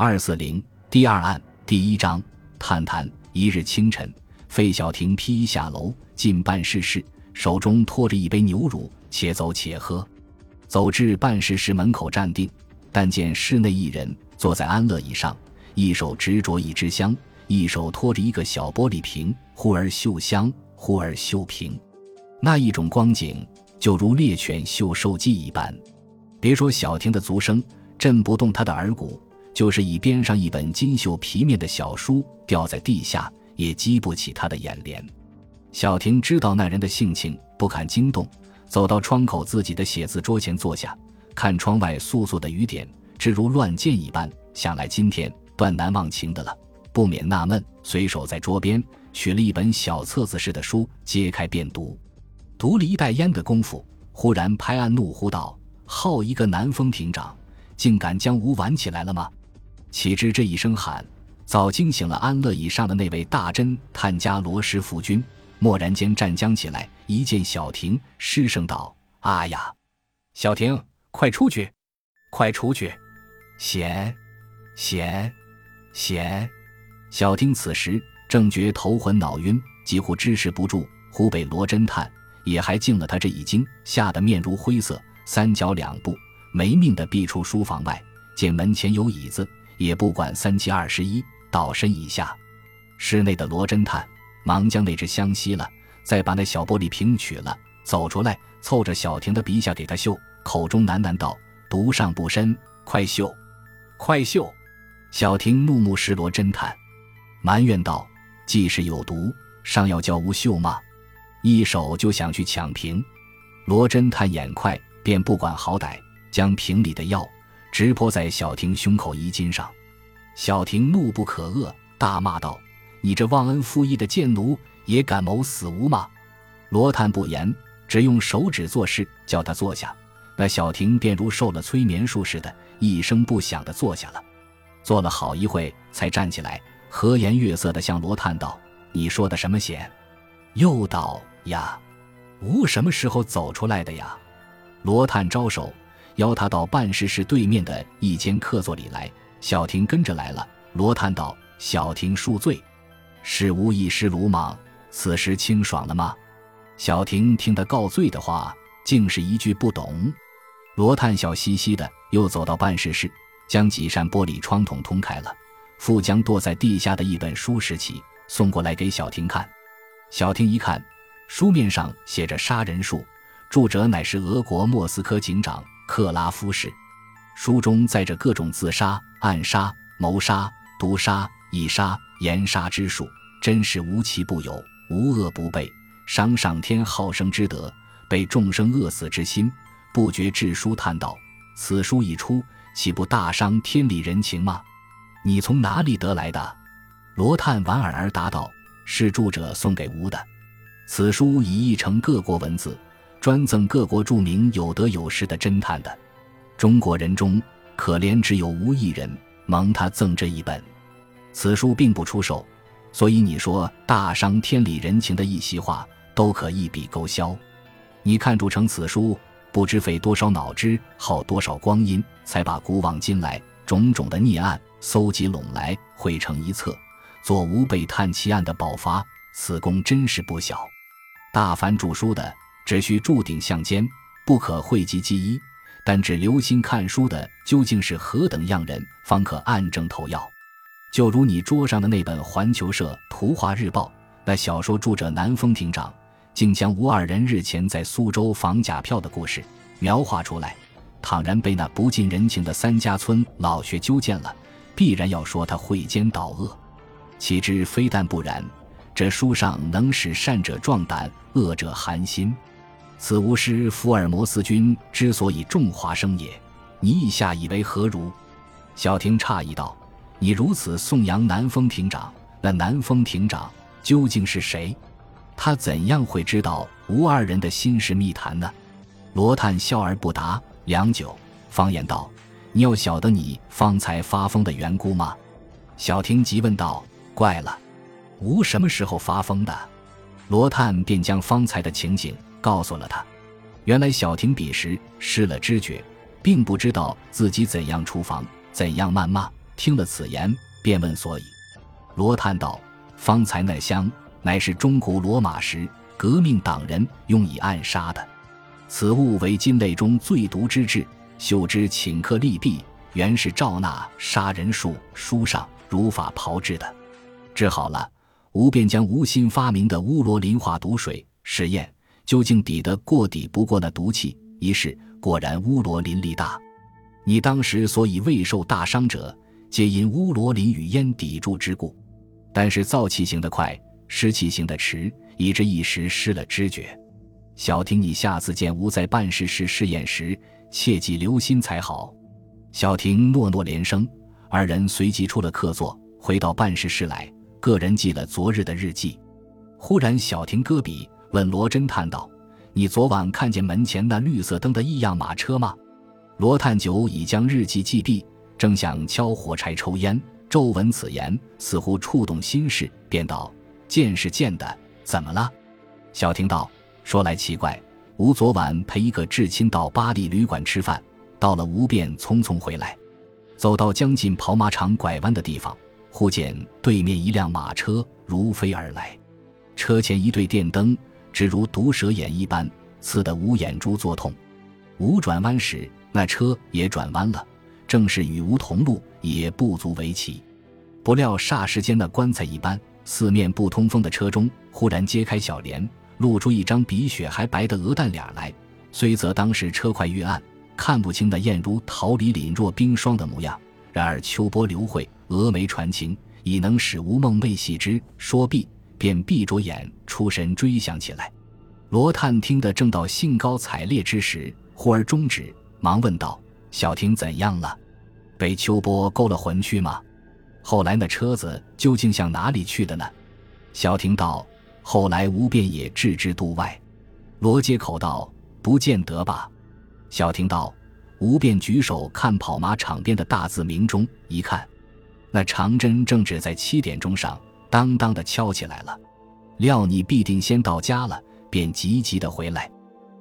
二四零第二案第一章探探。一日清晨，费小婷披衣下楼，进办事室，手中托着一杯牛乳，且走且喝。走至办事室门口站定，但见室内一人坐在安乐椅上，一手执着一支香，一手托着一个小玻璃瓶，忽而嗅香，忽而嗅瓶，那一种光景，就如猎犬嗅兽迹一般。别说小婷的足声震不动他的耳骨。就是以边上一本金绣皮面的小书掉在地下，也激不起他的眼帘。小婷知道那人的性情，不敢惊动，走到窗口自己的写字桌前坐下，看窗外簌簌的雨点，只如乱箭一般。想来今天断难忘情的了，不免纳闷，随手在桌边取了一本小册子似的书，揭开便读。读了一袋烟的功夫，忽然拍案怒呼道：“好一个南风亭长，竟敢将吾玩起来了吗？”岂知这一声喊，早惊醒了安乐椅上的那位大侦探家罗师傅君。蓦然间站僵起来，一见小婷，失声道：“啊呀，小婷，快出去，快出去！险，险，险！”小婷此时正觉头昏脑晕，几乎支持不住，湖北罗侦探也还惊了他这一惊，吓得面如灰色，三脚两步没命的避出书房外，见门前有椅子。也不管三七二十一，倒身一下。室内的罗侦探忙将那只香吸了，再把那小玻璃瓶取了，走出来，凑着小婷的鼻下给她嗅，口中喃喃道：“毒上不深，快嗅，快嗅。”小婷怒目视罗侦探，埋怨道：“既是有毒，尚要叫吾嗅吗？”一手就想去抢瓶。罗侦探眼快，便不管好歹，将瓶里的药。直泼在小婷胸口衣襟上，小婷怒不可遏，大骂道：“你这忘恩负义的贱奴，也敢谋死无吗？”罗探不言，只用手指作势，叫他坐下。那小婷便如受了催眠术似的，一声不响地坐下了。坐了好一会，才站起来，和颜悦色地向罗探道：“你说的什么险？”又道：“呀，吾什么时候走出来的呀？”罗探招手。邀他到办事室对面的一间客座里来，小婷跟着来了。罗探道：“小婷恕罪，是无一时鲁莽，此时清爽了吗？”小婷听他告罪的话，竟是一句不懂。罗探笑嘻嘻的，又走到办事室，将几扇玻璃窗筒通开了，复将堕在地下的一本书拾起，送过来给小婷看。小婷一看，书面上写着“杀人术”，著者乃是俄国莫斯科警长。克拉夫氏，书中载着各种自杀、暗杀、谋杀、毒杀、以杀、言杀之术，真是无奇不有，无恶不备，伤上天好生之德，被众生饿死之心，不觉致书叹道：“此书一出，岂不大伤天理人情吗？你从哪里得来的？”罗探莞尔而答道：“是著者送给吾的。此书已译成各国文字。”专赠各国著名有德有识的侦探的，中国人中可怜只有吴一人蒙他赠这一本。此书并不出售，所以你说大伤天理人情的一席话都可一笔勾销。你看铸成此书，不知费多少脑汁，耗多少光阴，才把古往今来种种的孽案搜集拢来，汇成一册，做吴被探奇案的宝发。此功真是不小。大凡著书的。只需注顶相间，不可讳疾忌医。但只留心看书的究竟是何等样人，方可按证投药。就如你桌上的那本《环球社图画日报》，那小说著者南风亭长，竟将吴二人日前在苏州仿假票的故事描画出来。倘然被那不近人情的三家村老学究见了，必然要说他会奸捣恶。岂知非但不然，这书上能使善者壮胆，恶者寒心。此吾师福尔摩斯君之所以重华生也，你意下以为何如？小婷诧异道：“你如此颂扬南风亭长，那南风亭长究竟是谁？他怎样会知道吴二人的心事密谈呢？”罗探笑而不答，良久，方言道：“你要晓得你方才发疯的缘故吗？”小婷急问道：“怪了，吾什么时候发疯的？”罗探便将方才的情景。告诉了他，原来小婷彼时失了知觉，并不知道自己怎样出房，怎样谩骂，听了此言，便问所以。罗叹道：“方才那香，乃是中古罗马时革命党人用以暗杀的。此物为金类中最毒之质，嗅之顷刻利弊，原是赵那杀人术书上如法炮制的。治好了，吾便将无心发明的乌罗林化毒水试验，究竟抵得过抵不过那毒气。一试，果然乌罗林力大。你当时所以未受大伤者，皆因乌罗林与烟抵住之故。”但是燥气行得快，湿气行得迟，以致一时失了知觉。小婷，你下次见吾在办事室试验时，切记留心才好。小婷诺诺连声，二人随即出了客座，回到办事室来，个人记了昨日的日记。忽然，小婷搁笔，问罗侦探道：“你昨晚看见门前那绿色灯的异样马车吗？”罗探九已将日记记毕，正想敲火柴抽烟。骤闻此言，似乎触动心事，便道：“见是见的，怎么了？”小婷道：“说来奇怪，吾昨晚陪一个至亲到巴黎旅馆吃饭，到了吾便匆匆回来，走到将近跑马场拐弯的地方，忽见对面一辆马车如飞而来，车前一对电灯，直如毒蛇眼一般，刺得吴眼珠作痛。吴转弯时，那车也转弯了。”正是与吴同路，也不足为奇。不料霎时间，那棺材一般、四面不通风的车中，忽然揭开小帘，露出一张比雪还白的鹅蛋脸来。虽则当时车快遇暗，看不清那艳如桃李、凛若冰霜的模样，然而秋波流慧，峨眉传情，已能使吴梦寐喜之。说毕，便闭着眼出神追想起来。罗探听得正到兴高采烈之时，忽而终止，忙问道。小婷怎样了？被秋波勾了魂去吗？后来那车子究竟向哪里去的呢？小婷道：“后来吾便也置之度外。”罗接口道：“不见得吧？”小婷道：“吾便举手看跑马场边的大字明钟，一看，那长针正指在七点钟上，当当的敲起来了。料你必定先到家了，便急急的回来。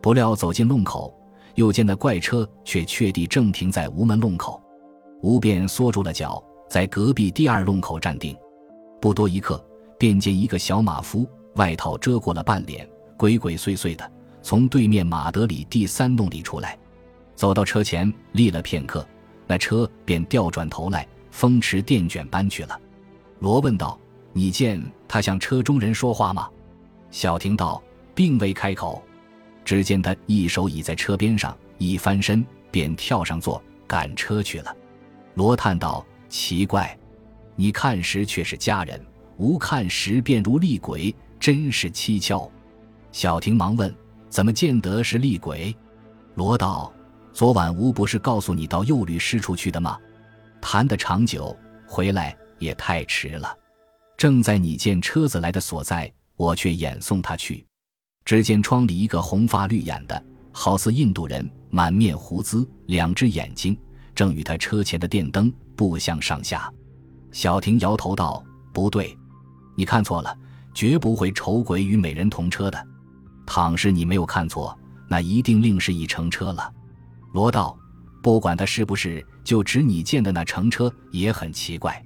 不料走进弄口。”又见那怪车却确地正停在无门弄口，吴便缩住了脚，在隔壁第二弄口站定。不多一刻，便见一个小马夫，外套遮过了半脸，鬼鬼祟祟的从对面马德里第三弄里出来，走到车前立了片刻，那车便调转头来，风驰电卷般去了。罗问道：“你见他向车中人说话吗？”小婷道：“并未开口。”只见他一手倚在车边上，一翻身便跳上座，赶车去了。罗叹道：“奇怪，你看时却是佳人，吾看时便如厉鬼，真是蹊跷。”小婷忙问：“怎么见得是厉鬼？”罗道：“昨晚吾不是告诉你到右律师处去的吗？谈得长久，回来也太迟了。正在你见车子来的所在，我却眼送他去。”只见窗里一个红发绿眼的，好似印度人，满面胡子，两只眼睛正与他车前的电灯不相上下。小婷摇头道：“不对，你看错了，绝不会丑鬼与美人同车的。倘是你没有看错，那一定另是一乘车了。”罗道：“不管他是不是，就指你见的那乘车也很奇怪。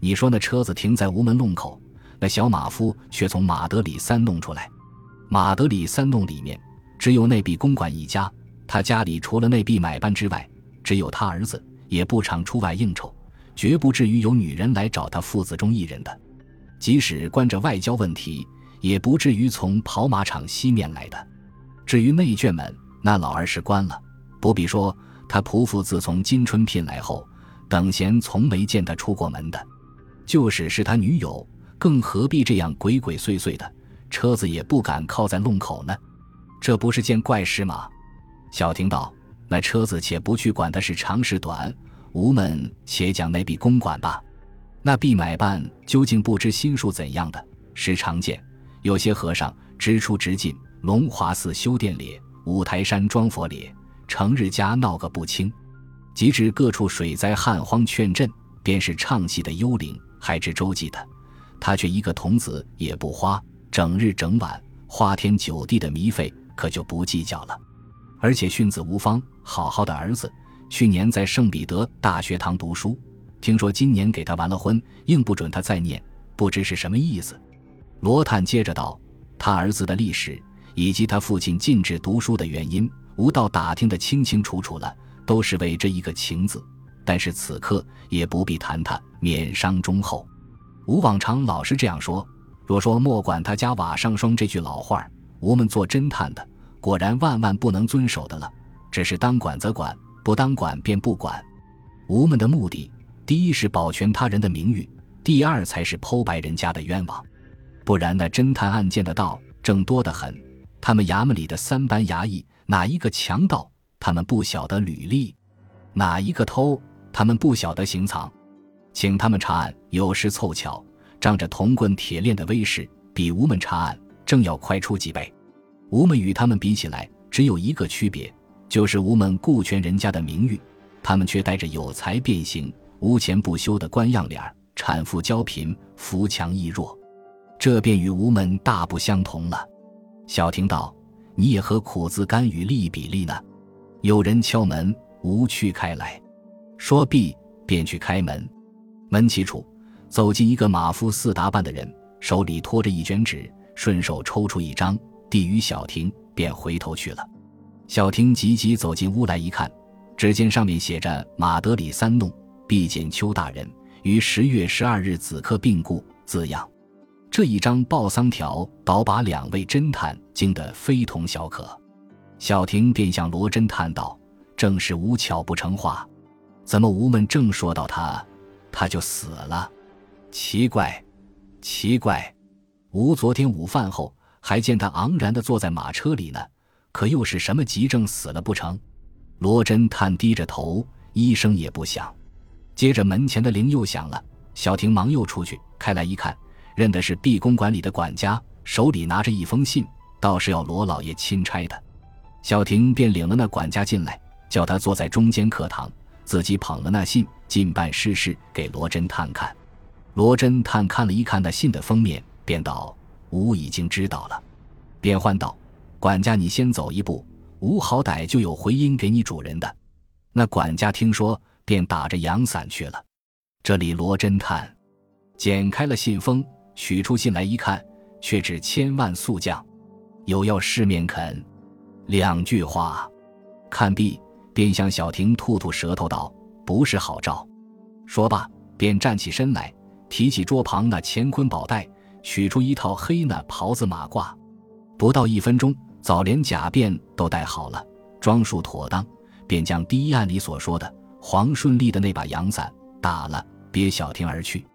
你说那车子停在无门弄口，那小马夫却从马德里三弄出来。”马德里三弄里面，只有内壁公馆一家。他家里除了内壁买办之外，只有他儿子，也不常出外应酬，绝不至于有女人来找他父子中一人的。即使关着外交问题，也不至于从跑马场西面来的。至于内眷们，那老二是关了。不必说，他仆妇自从金春聘来后，等闲从没见他出过门的。就使是他女友，更何必这样鬼鬼祟祟的？车子也不敢靠在路口呢，这不是件怪事吗？小婷道：“那车子且不去管它是长是短，吾们且讲那笔公款吧。那币买办究竟不知心术怎样的，时常见有些和尚直出直进，龙华寺修殿里，五台山装佛里，成日家闹个不清。及至各处水灾旱荒劝赈，便是唱戏的幽灵，还知周济的，他却一个童子也不花。”整日整晚花天酒地的糜费，可就不计较了。而且训子无方，好好的儿子，去年在圣彼得大学堂读书，听说今年给他完了婚，硬不准他再念，不知是什么意思。罗探接着道：“他儿子的历史以及他父亲禁止读书的原因，吴道打听得清清楚楚了，都是为这一个情字。但是此刻也不必谈他，免伤忠厚。吴往常老是这样说。若说莫管他家瓦上霜这句老话，吴们做侦探的果然万万不能遵守的了。只是当管则管，不当管便不管。吴们的目的，第一是保全他人的名誉，第二才是剖白人家的冤枉。不然那侦探案件的道正多得很。他们衙门里的三班衙役，哪一个强盗，他们不晓得履历；哪一个偷，他们不晓得行藏。请他们查案，有时凑巧。仗着铜棍铁链的威势，比吴们查案正要快出几倍。吴们与他们比起来，只有一个区别，就是吴们顾全人家的名誉，他们却带着有才变形、无钱不休的官样脸儿，产妇娇贫，扶强抑弱，这便与吴们大不相同了。小婷道：“你也何苦自甘与利比例呢？”有人敲门，吴去开来，说毕，便去开门，门启处。走进一个马夫四打扮的人，手里托着一卷纸，顺手抽出一张，递与小婷，便回头去了。小婷急急走进屋来一看，只见上面写着“马德里三弄，毕见邱大人于十月十二日子刻病故”字样。这一张报丧条，倒把两位侦探惊得非同小可。小婷便向罗侦探道：“正是无巧不成话，怎么吴门正说到他，他就死了？”奇怪，奇怪，吴昨天午饭后还见他昂然地坐在马车里呢，可又是什么急症死了不成？罗侦探低着头，一声也不响。接着门前的铃又响了，小婷忙又出去开来一看，认的是毕公馆里的管家，手里拿着一封信，倒是要罗老爷钦差的。小婷便领了那管家进来，叫他坐在中间客堂，自己捧了那信进办事给罗侦探看。罗侦探看了一看那信的封面，便道：“吾已经知道了。”便唤道：“管家，你先走一步，吾好歹就有回音给你主人的。”那管家听说，便打着阳伞去了。这里罗侦探剪开了信封，取出信来一看，却只千万速将，有要世面肯。两句话，看毕，便向小婷吐吐舌头道：“不是好兆。”说罢，便站起身来。提起桌旁那乾坤宝袋，取出一套黑呢袍子马褂，不到一分钟，早连甲辫都戴好了，装束妥当，便将第一案里所说的黄顺利的那把阳伞打了，别小婷而去。